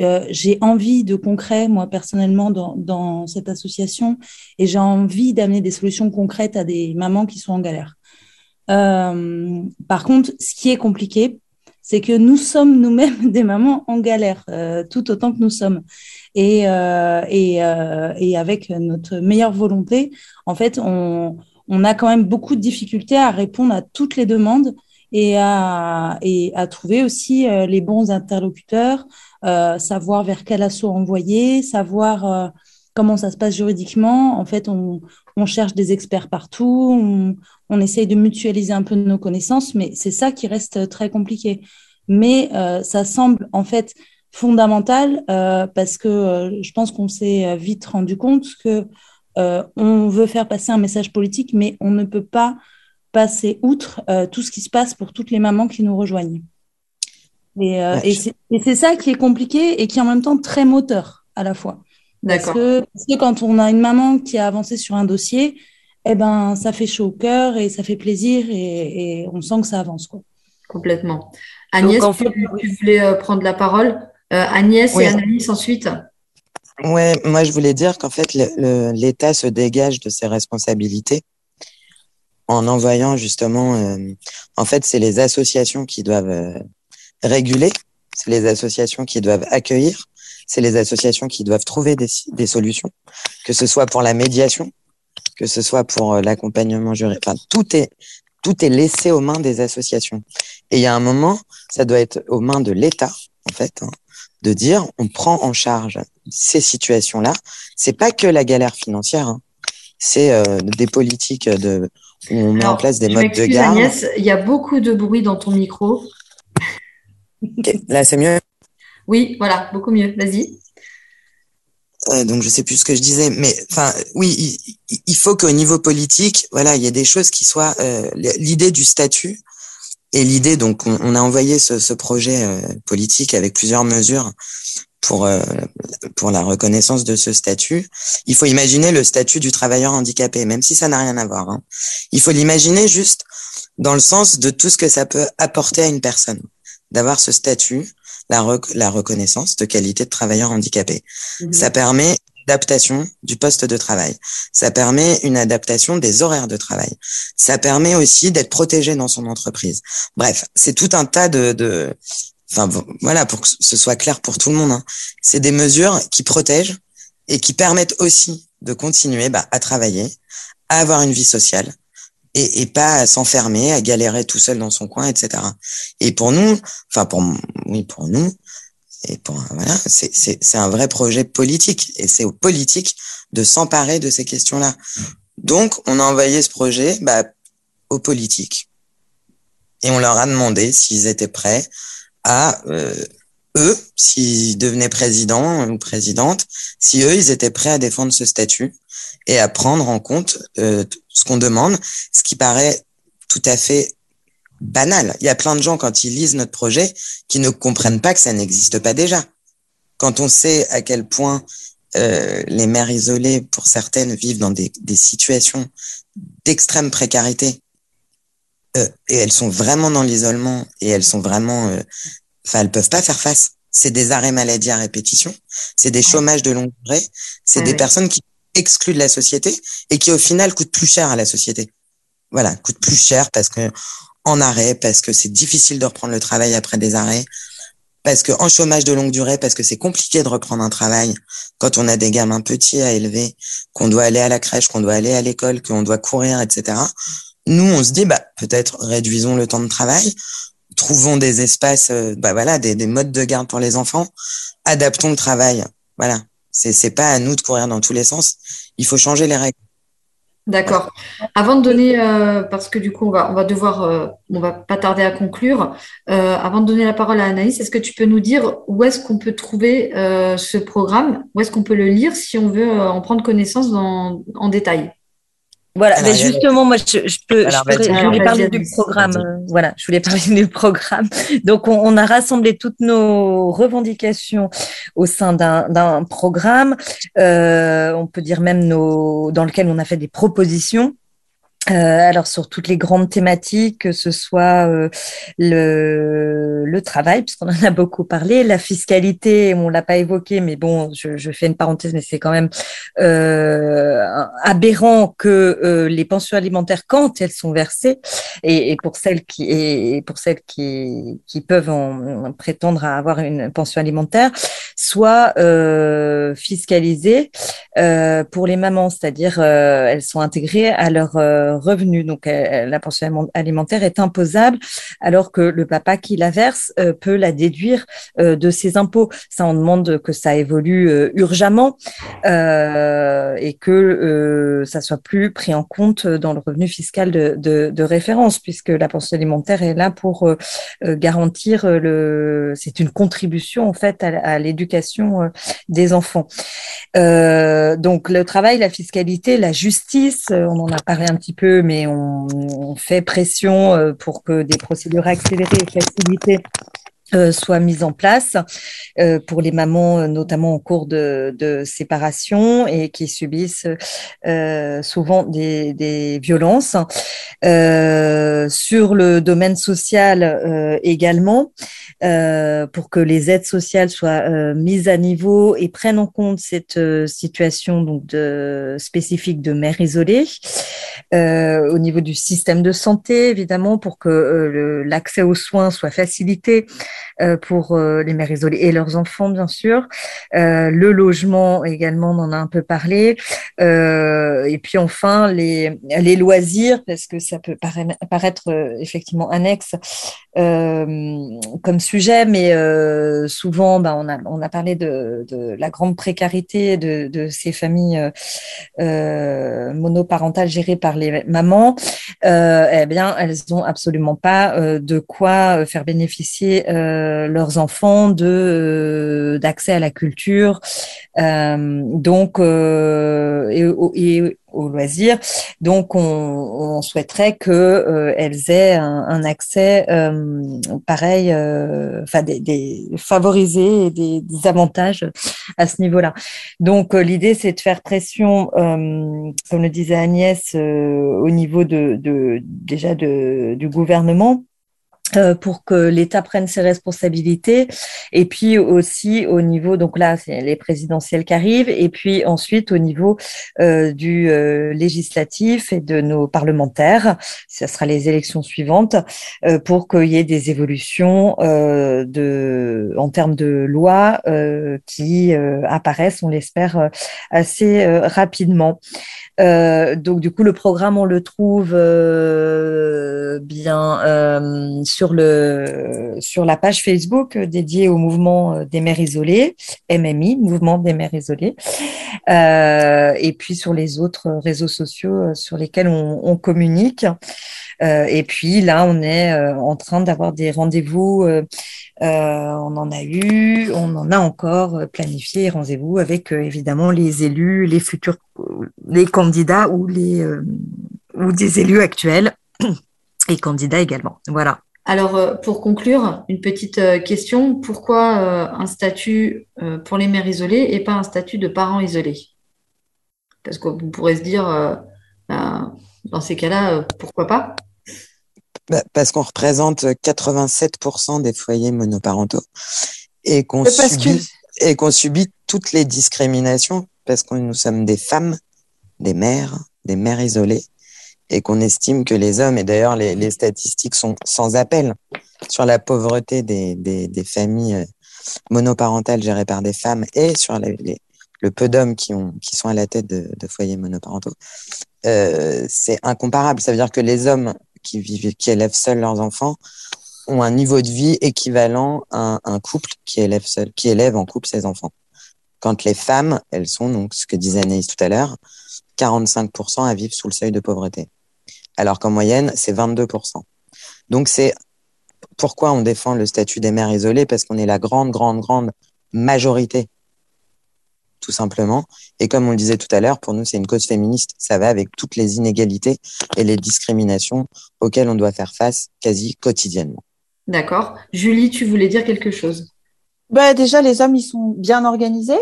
euh, j'ai envie de concret, moi personnellement, dans, cette association, et j'ai envie d'amener des solutions concrètes à des mamans qui sont en galère. Euh, par contre, ce qui est compliqué, c'est que nous sommes nous-mêmes *laughs* des mamans en galère, euh, tout autant que nous sommes. Et, euh, et, euh, et avec notre meilleure volonté, en fait, on a quand même beaucoup de difficultés à répondre à toutes les demandes et à, et à trouver aussi euh, les bons interlocuteurs, euh, savoir vers quel assaut envoyer, savoir euh, comment ça se passe juridiquement. En fait, on, on cherche des experts partout, on, essaye de mutualiser un peu nos connaissances, mais c'est ça qui reste très compliqué. Mais ça semble en fait fondamental parce que je pense qu'on s'est vite rendu compte que on veut faire passer un message politique, mais on ne peut pas passer outre tout ce qui se passe pour toutes les mamans qui nous rejoignent. Et, et c'est ça qui est compliqué et qui est en même temps très moteur à la fois. Parce que, parce que, quand on a une maman qui a avancé sur un dossier, eh ben, ça fait chaud au cœur et ça fait plaisir et, et on sent que ça avance. Quoi. Complètement. Agnès, en fait, tu, voulais euh, prendre la parole euh, Agnès et Annalise ensuite Ouais, moi je voulais dire qu'en fait l'État se dégage de ses responsabilités en envoyant justement, euh, en fait c'est les associations qui doivent euh, réguler, c'est les associations qui doivent accueillir, c'est les associations qui doivent trouver des, des, solutions, que ce soit pour la médiation, que ce soit pour euh, l'accompagnement juridique. Enfin, tout est tout est laissé aux mains des associations. Et il y a un moment, ça doit être aux mains de l'État, en fait, hein, de dire on prend en charge ces situations-là. C'est pas que la galère financière, hein. c'est euh, des politiques de on met en place des modes de garde. Agnès, il y a beaucoup de bruit dans ton micro. Là, c'est mieux? Oui, voilà, beaucoup mieux. Vas-y. Euh, donc je sais plus ce que je disais, mais enfin oui, il, il faut qu'au niveau politique, voilà, il y ait des choses qui soient euh, l'idée du statut et l'idée. Donc on, on, a envoyé ce, ce projet euh, politique avec plusieurs mesures pour euh, pour la reconnaissance de ce statut. Il faut imaginer le statut du travailleur handicapé, même si ça n'a rien à voir. Hein. Il faut l'imaginer juste dans le sens de tout ce que ça peut apporter à une personne d'avoir ce statut la, la reconnaissance de qualité de travailleur handicapé. Mmh. Ça permet adaptation du poste de travail. Ça permet une adaptation des horaires de travail. Ça permet aussi d'être protégé dans son entreprise. Bref, c'est tout un tas de, de, enfin voilà, pour que ce soit clair pour tout le monde. Hein. C'est des mesures qui protègent et qui permettent aussi de continuer bah, à travailler, à avoir une vie sociale, et, et pas à s'enfermer, à galérer tout seul dans son coin, etc. Et pour nous, enfin pour oui pour nous, et pour voilà, c'est c'est un vrai projet politique et c'est aux politiques de s'emparer de ces questions-là. Donc on a envoyé ce projet bah, aux politiques et on leur a demandé s'ils étaient prêts à euh, eux, s'ils devenaient présidents ou présidentes, si eux, ils étaient prêts à défendre ce statut et à prendre en compte euh, ce qu'on demande, ce qui paraît tout à fait banal. Il y a plein de gens, quand ils lisent notre projet, qui ne comprennent pas que ça n'existe pas déjà. Quand on sait à quel point euh, les mères isolées, pour certaines, vivent dans des, des situations d'extrême précarité, euh, et elles sont vraiment dans l'isolement, et elles sont vraiment... Euh, enfin, elles peuvent pas faire face. C'est des arrêts maladie à répétition, c'est des chômages de longue durée, c'est des personnes qui excluent de la société et qui au final coûtent plus cher à la société. Voilà, coûtent plus cher parce que en arrêt, parce que c'est difficile de reprendre le travail après des arrêts, parce que en chômage de longue durée, parce que c'est compliqué de reprendre un travail quand on a des gamins petits à élever, qu'on doit aller à la crèche, qu'on doit aller à l'école, qu'on doit courir, etc. Nous, on se dit, bah, peut-être réduisons le temps de travail, trouvons des espaces, euh, bah voilà, des, des modes de garde pour les enfants, adaptons le travail. Voilà. C'est, pas à nous de courir dans tous les sens. Il faut changer les règles. D'accord. Avant de donner, euh, parce que du coup, on va, on va devoir, euh, on va pas tarder à conclure. Avant de donner la parole à Anaïs, est-ce que tu peux nous dire où est-ce qu'on peut trouver ce programme? Où est-ce qu'on peut le lire si on veut en prendre connaissance en détail? Voilà, alors, mais justement, moi, je, je peux, alors, je, peux, je voulais parler du programme. Euh, voilà, je voulais parler du programme. Donc, on, on, a rassemblé toutes nos revendications au sein d'un programme. Euh, on peut dire même nos, dans lequel on a fait des propositions euh, alors sur toutes les grandes thématiques, que ce soit euh, le, le travail, puisqu'on en a beaucoup parlé, la fiscalité, on l'a pas évoqué, mais bon, je, je, fais une parenthèse, mais c'est quand même euh, aberrant que euh, les pensions alimentaires, quand elles sont versées, et, et pour celles qui et pour celles qui, qui peuvent en, en prétendre à avoir une pension alimentaire, soit euh, fiscalisée euh, pour les mamans, c'est-à-dire elles sont intégrées à leur revenu. Donc la pension alimentaire est imposable, alors que le papa qui la verse euh, peut la déduire euh, de ses impôts. Ça, on demande que ça évolue euh, urgemment et que ça soit plus pris en compte dans le revenu fiscal de, référence, puisque la pension alimentaire est là pour garantir le. C'est une contribution en fait à, l'éducation des enfants. Donc le travail, la fiscalité, la justice, on en a parlé un petit peu, mais on, on fait pression euh, pour que des procédures accélérées et facilitées euh, soient mises en place euh, pour les mamans, euh, notamment en cours de, séparation et qui subissent euh, souvent des, des violences. Sur le domaine social également, pour que les aides sociales soient mises à niveau et prennent en compte cette situation donc de, spécifique de mère isolée. Au niveau du système de santé, évidemment, pour que l'accès aux soins soit facilité pour euh, les mères isolées et leurs enfants, bien sûr. Euh, le logement également, on en a un peu parlé. Euh, et puis enfin, les, les loisirs, parce que ça peut paraître, euh, effectivement annexe euh, comme sujet, mais euh, souvent, bah, on, a, on a parlé de, de la grande précarité de, de ces familles euh, euh, monoparentales gérées par les mamans. Euh, eh bien, elles n'ont absolument pas euh, de quoi faire bénéficier euh, leurs enfants de euh, d'accès à la culture, euh, donc et, et au. Donc, on, souhaiterait que elles aient un, accès pareil, euh, enfin des, des avantages à ce niveau-là. Donc, l'idée c'est de faire pression, comme le disait Agnès, au niveau de, de déjà de, du gouvernement pour que l'État prenne ses responsabilités. Et puis aussi au niveau donc là c'est les présidentielles qui arrivent. Et puis ensuite au niveau euh, du euh, législatif et de nos parlementaires ce sera les élections suivantes euh, pour qu'il y ait des évolutions euh, de en termes de loi euh, qui euh, apparaissent on l'espère euh, assez euh, rapidement. Euh, donc du coup le programme on le trouve euh, bien euh, sur le sur la page Facebook euh, dédiée au mouvement euh, des mères isolées MMI mouvement des mères isolées et puis sur les autres réseaux sociaux euh, sur lesquels on, communique et puis là on est en train d'avoir des rendez-vous on en a eu, on en a encore planifié rendez-vous avec évidemment les élus, les futurs, les candidats ou les ou des élus actuels et candidats également. Voilà. Alors, euh, pour conclure, une petite euh, question. Pourquoi euh, un statut pour les mères isolées et pas un statut de parents isolés? Parce qu'on pourrait se dire, ben, dans ces cas-là, pourquoi pas? Bah, parce qu'on représente 87% des foyers monoparentaux qu'on que- et qu'on subit toutes les discriminations parce que nous sommes des femmes, des mères, des mères isolées et qu'on estime que les hommes, et d'ailleurs les, statistiques sont sans appel sur la pauvreté des, familles euh, monoparentales gérées par des femmes et sur le peu d'hommes qui, ont, qui sont à la tête de, foyers monoparentaux, euh, c'est incomparable. Ça veut dire que les hommes qui vivent, qui élèvent seuls leurs enfants ont un niveau de vie équivalent à un, un couple qui élève seul, qui élève en couple ses enfants. Quand les femmes, elles sont donc ce que disait Anaïs tout à l'heure, 45% à vivre sous le seuil de pauvreté. Alors qu'en moyenne, c'est 22%. Donc c'est pourquoi on défend le statut des mères isolées parce qu'on est la grande, grande, grande majorité, tout simplement. Et comme on le disait tout à l'heure, pour nous, c'est une cause féministe. Ça va avec toutes les inégalités et les discriminations auxquelles on doit faire face quasi quotidiennement. D'accord. Julie, tu voulais dire quelque chose? Bah, déjà, les hommes, ils sont bien organisés.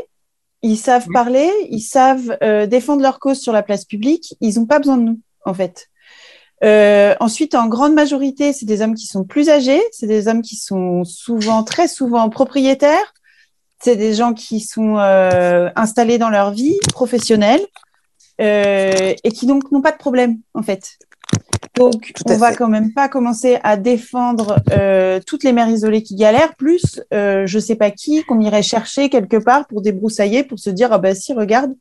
Ils savent Oui. parler, ils savent euh, défendre leur cause sur la place publique. Ils n'ont pas besoin de nous, en fait. Euh, ensuite, en grande majorité, c'est des hommes qui sont plus âgés, c'est des hommes qui sont souvent, très souvent propriétaires, c'est des gens qui sont euh, installés dans leur vie professionnelle euh, et qui donc n'ont pas de problème, en fait. Donc, on va fait. quand même pas commencer à défendre euh, toutes les mères isolées qui galèrent, plus euh, je sais pas qui qu'on irait chercher quelque part pour débroussailler, pour se dire ah bah si regarde,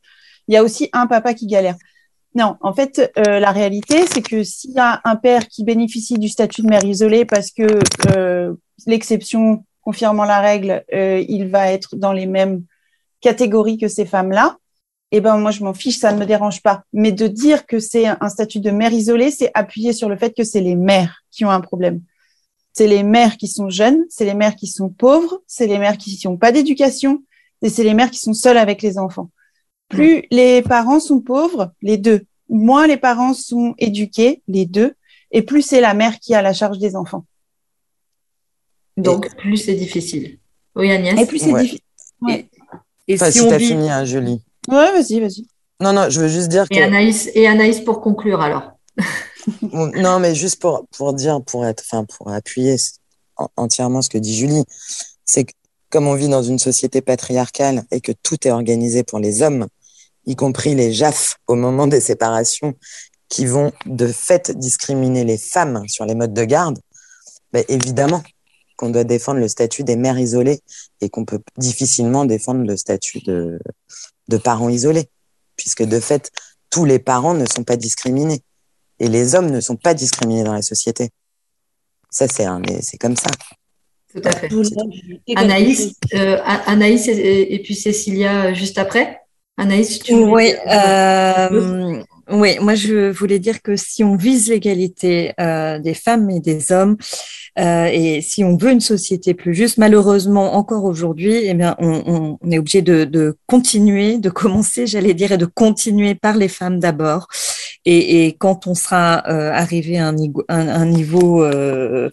il y a aussi un papa qui galère. Non, en fait, euh, la réalité, c'est que s'il y a un père qui bénéficie du statut de mère isolée parce que euh, l'exception confirmant la règle, euh, il va être dans les mêmes catégories que ces femmes-là, eh ben moi je m'en fiche, ça ne me dérange pas. Mais de dire que c'est un statut de mère isolée, c'est appuyer sur le fait que c'est les mères qui ont un problème. C'est les mères qui sont jeunes, c'est les mères qui sont pauvres, c'est les mères qui n'ont pas d'éducation, et c'est les mères qui sont seules avec les enfants. Plus les parents sont pauvres, les deux, moins les parents sont éduqués, les deux, et plus c'est la mère qui a la charge des enfants. Donc, plus c'est difficile. Oui, Agnès. Et plus c'est Ouais. difficile. Ouais. Et Enfin, si si on t'as vit, fini, hein, Julie. Ouais, vas-y, vas-y. Non, non, je veux juste dire que. Et Anaïs, et Anaïs pour conclure alors. *laughs* Non, mais juste pour, pour dire, pour être, enfin, pour appuyer en- entièrement ce que dit Julie, c'est que comme on vit dans une société patriarcale et que tout est organisé pour les hommes, y compris les JAF au moment des séparations, qui vont de fait discriminer les femmes sur les modes de garde, ben, évidemment qu'on doit défendre le statut des mères isolées et qu'on peut difficilement défendre le statut de, de parents isolés, puisque de fait, tous les parents ne sont pas discriminés et les hommes ne sont pas discriminés dans la société. Ça, c'est c'est comme ça. Tout à fait. Anaïs, euh, Anaïs et, et puis Cécilia juste après. Anaïs, tu voulais Oui, euh, oui, moi je voulais dire que si on vise l'égalité euh, des femmes et des hommes, euh, et si on veut une société plus juste, malheureusement encore aujourd'hui, eh bien, on, on- on est obligé de, de continuer, de commencer, j'allais dire, et de continuer par les femmes d'abord. Et, et quand on sera euh, arrivé à un, niveau- un- un niveau euh,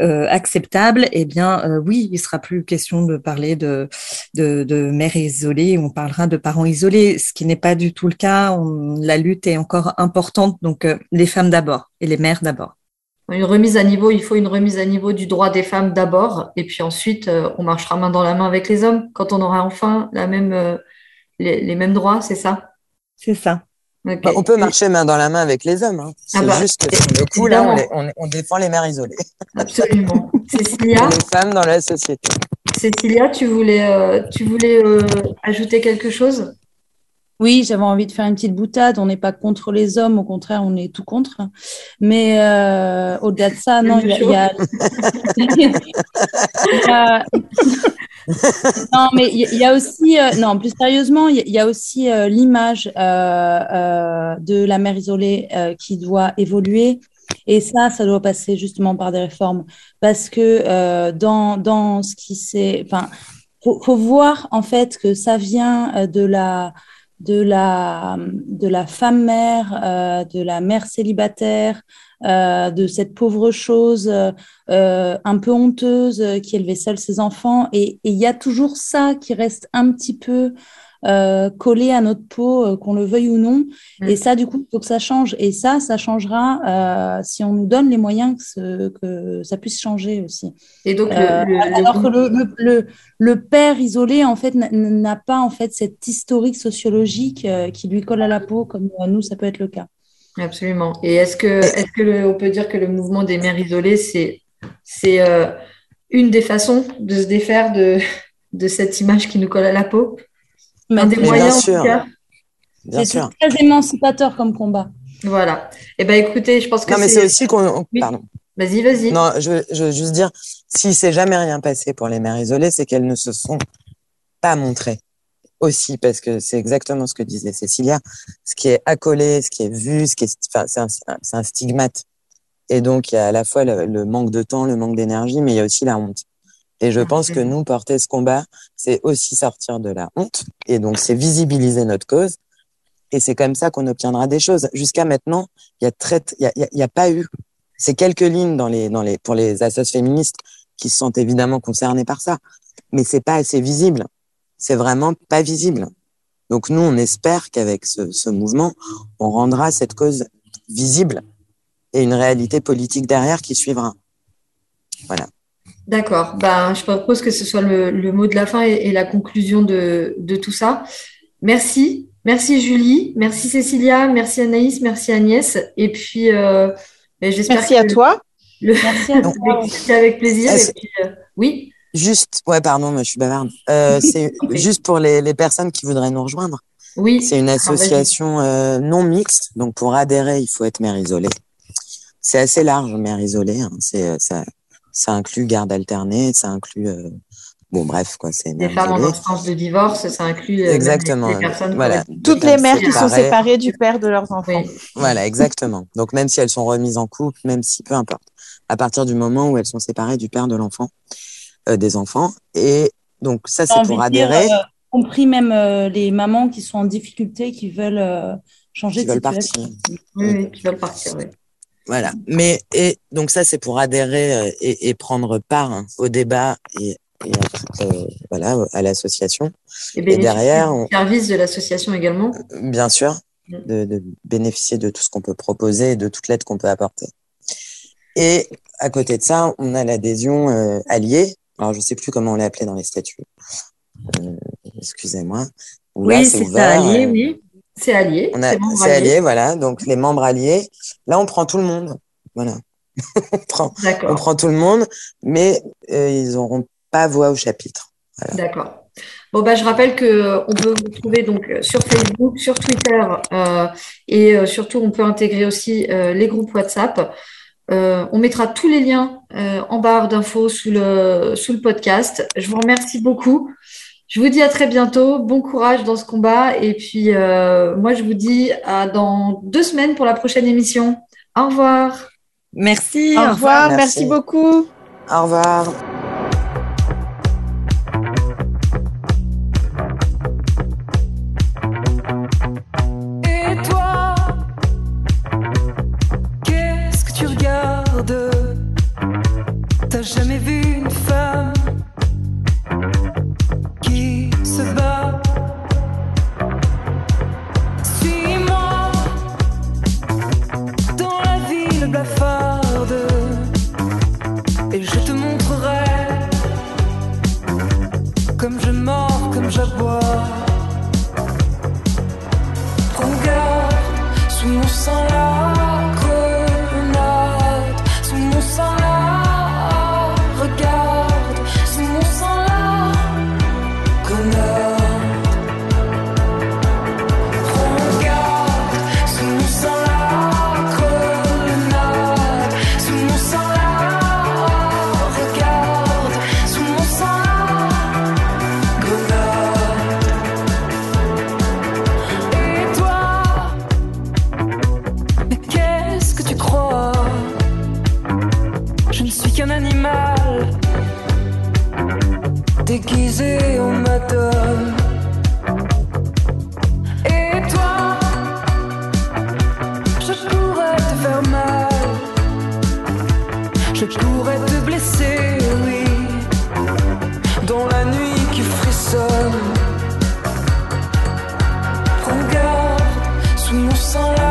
euh, acceptable, eh bien, oui, il sera plus question de parler de de, de mères isolées, on parlera de parents isolés, ce qui n'est pas du tout le cas. On- la lutte est encore importante, donc les femmes d'abord et les mères d'abord. Une remise à niveau, il faut une remise à niveau du droit des femmes d'abord, et puis ensuite, on marchera main dans la main avec les hommes quand on aura enfin la même, les, les mêmes droits, c'est ça? C'est ça. Bah, on peut marcher main dans la main avec les hommes. Hein. C'est Ah bah, juste que sur le coup, là, on, les- on, on défend les mères isolées. Absolument. *laughs* Cécilia, les femmes dans la société. Cécilia, tu voulais, euh, tu voulais euh, ajouter quelque chose? Oui, j'avais envie de faire une petite boutade. On n'est pas contre les hommes, au contraire, on est tout contre. Mais euh, au-delà de ça, non, il y a, *laughs* il y a- il y a- non, mais il y a- il y a aussi, euh, non, plus sérieusement, il y a- aussi euh, l'image de la mère isolée qui doit évoluer. Et ça, ça doit passer justement par des réformes. Parce que dans, dans ce qui s'est. Enfin, faut, faut voir en fait que ça vient de la, de la, de la femme mère, euh, de la mère célibataire, euh, de cette pauvre chose euh, euh, un peu honteuse euh, qui élevait seule ses enfants. Et et il y a toujours ça qui reste un petit peu euh, collé à notre peau, euh, qu'on le veuille ou non. Mm. Et ça, du coup, il faut que ça change. Et ça, ça changera euh, si on nous donne les moyens que, ce- que ça puisse changer aussi. Et donc, le- Euh, le- alors que le, le, le, le père isolé, en fait, n'a- pas en fait cet historique sociologique qui lui colle à la peau, comme nous, ça peut être le cas. Absolument. Et est-ce que, est-ce que le- on peut dire que le mouvement des mères isolées, c'est, c'est euh, une des façons de se défaire de, de cette image qui nous colle à la peau? Un des Mais bien moyens, en sûr. tout cas. C'est très émancipateur comme combat. Voilà. Eh ben, écoutez, je pense que Non, mais c'est, aussi qu'on. Oui. Pardon. vas-y, vas-y. Non, je, veux- je veux juste dire, s'il s'est jamais rien passé pour les mères isolées, c'est qu'elles ne se sont pas montrées aussi, parce que c'est exactement ce que disait Cécilia. Ce qui est accolé, ce qui est vu, ce qui est, enfin, c'est un, stigmate. Et donc, il y a à la fois le, le manque de temps, le manque d'énergie, mais il y a aussi la honte. Et je pense que nous, porter ce combat, c'est aussi sortir de la honte. Et donc, c'est visibiliser notre cause. Et c'est comme ça qu'on obtiendra des choses. Jusqu'à maintenant, il y a très, il y y y a pas eu c'est quelques lignes dans les, dans les, pour les associations féministes qui se sentent évidemment concernés par ça. Mais c'est pas assez visible. C'est vraiment pas visible. Donc nous, on espère qu'avec ce, ce mouvement, on rendra cette cause visible et une réalité politique derrière qui suivra. Voilà. D'accord. Ben, je propose que ce soit le, le mot de la fin et, et la conclusion de, de tout ça. Merci. Merci Julie. Merci Cécilia. Merci Anaïs. Merci Agnès. Et puis, euh, j'espère Merci que à toi. le- Merci à *laughs* toi. C'était avec plaisir. Ah, Et c'est- puis, euh, oui, Juste, ouais, pardon, mais je suis bavarde. Euh, c'est *laughs* juste pour les, les personnes qui voudraient nous rejoindre. oui. C'est une vas-y. association euh, non mixte, donc pour adhérer, il faut être mère isolée. C'est assez large, mère isolée. hein. C'est ça, ça inclut garde alternée, ça inclue, euh, bon bref quoi, c'est Les femmes en instance de divorce, ça inclut euh, Exactement. les, les personnes qui Voilà. Toutes les mères qui sont séparées. du père de leurs enfants. Oui. Voilà, exactement. Donc même si elles sont remises en couple, même si peu importe, à partir du moment où elles sont séparées du père de l'enfant, euh, des enfants, et donc ça c'est pour de dire, adhérer, euh, compris même euh, les mamans qui sont en difficulté, qui veulent euh, changer qui de veulent situation. partir. Oui, oui, qui veulent partir, oui. Voilà. Mais et donc ça c'est pour adhérer euh, et, et prendre part hein, au débat et, et à euh, voilà à l'association. Et, derrière, on- service de l'association également? Bien sûr, Mm. de, de bénéficier de tout ce qu'on peut proposer et de toute l'aide qu'on peut apporter. Et à côté de ça, on a l'adhésion euh, alliée. Alors je sais plus comment on l'a appelé dans les statuts. Euh, Excusez-moi. Oui, c'est ça, allié, oui. C'est allié. On a, c'est allié, voilà. Donc les membres alliés. Là, on prend tout le monde. Voilà. *laughs* on prend, on D'accord, prend tout le monde, mais euh, ils n'auront pas voix au chapitre. d'accord. Bon, bah, je rappelle que on peut vous trouver donc euh, sur Facebook, sur Twitter euh, et euh, surtout on peut intégrer aussi euh, les groupes WhatsApp. Euh, on mettra tous les liens euh, en barre d'infos sous le, sous le podcast. Je vous remercie beaucoup. Je vous dis à très bientôt. Bon courage dans ce combat. Et puis, euh, moi, je vous dis à dans deux semaines pour la prochaine émission. Au revoir. Merci. Au revoir, Merci. merci beaucoup. Au revoir. qui frissonne. Regarde sous mon sang. là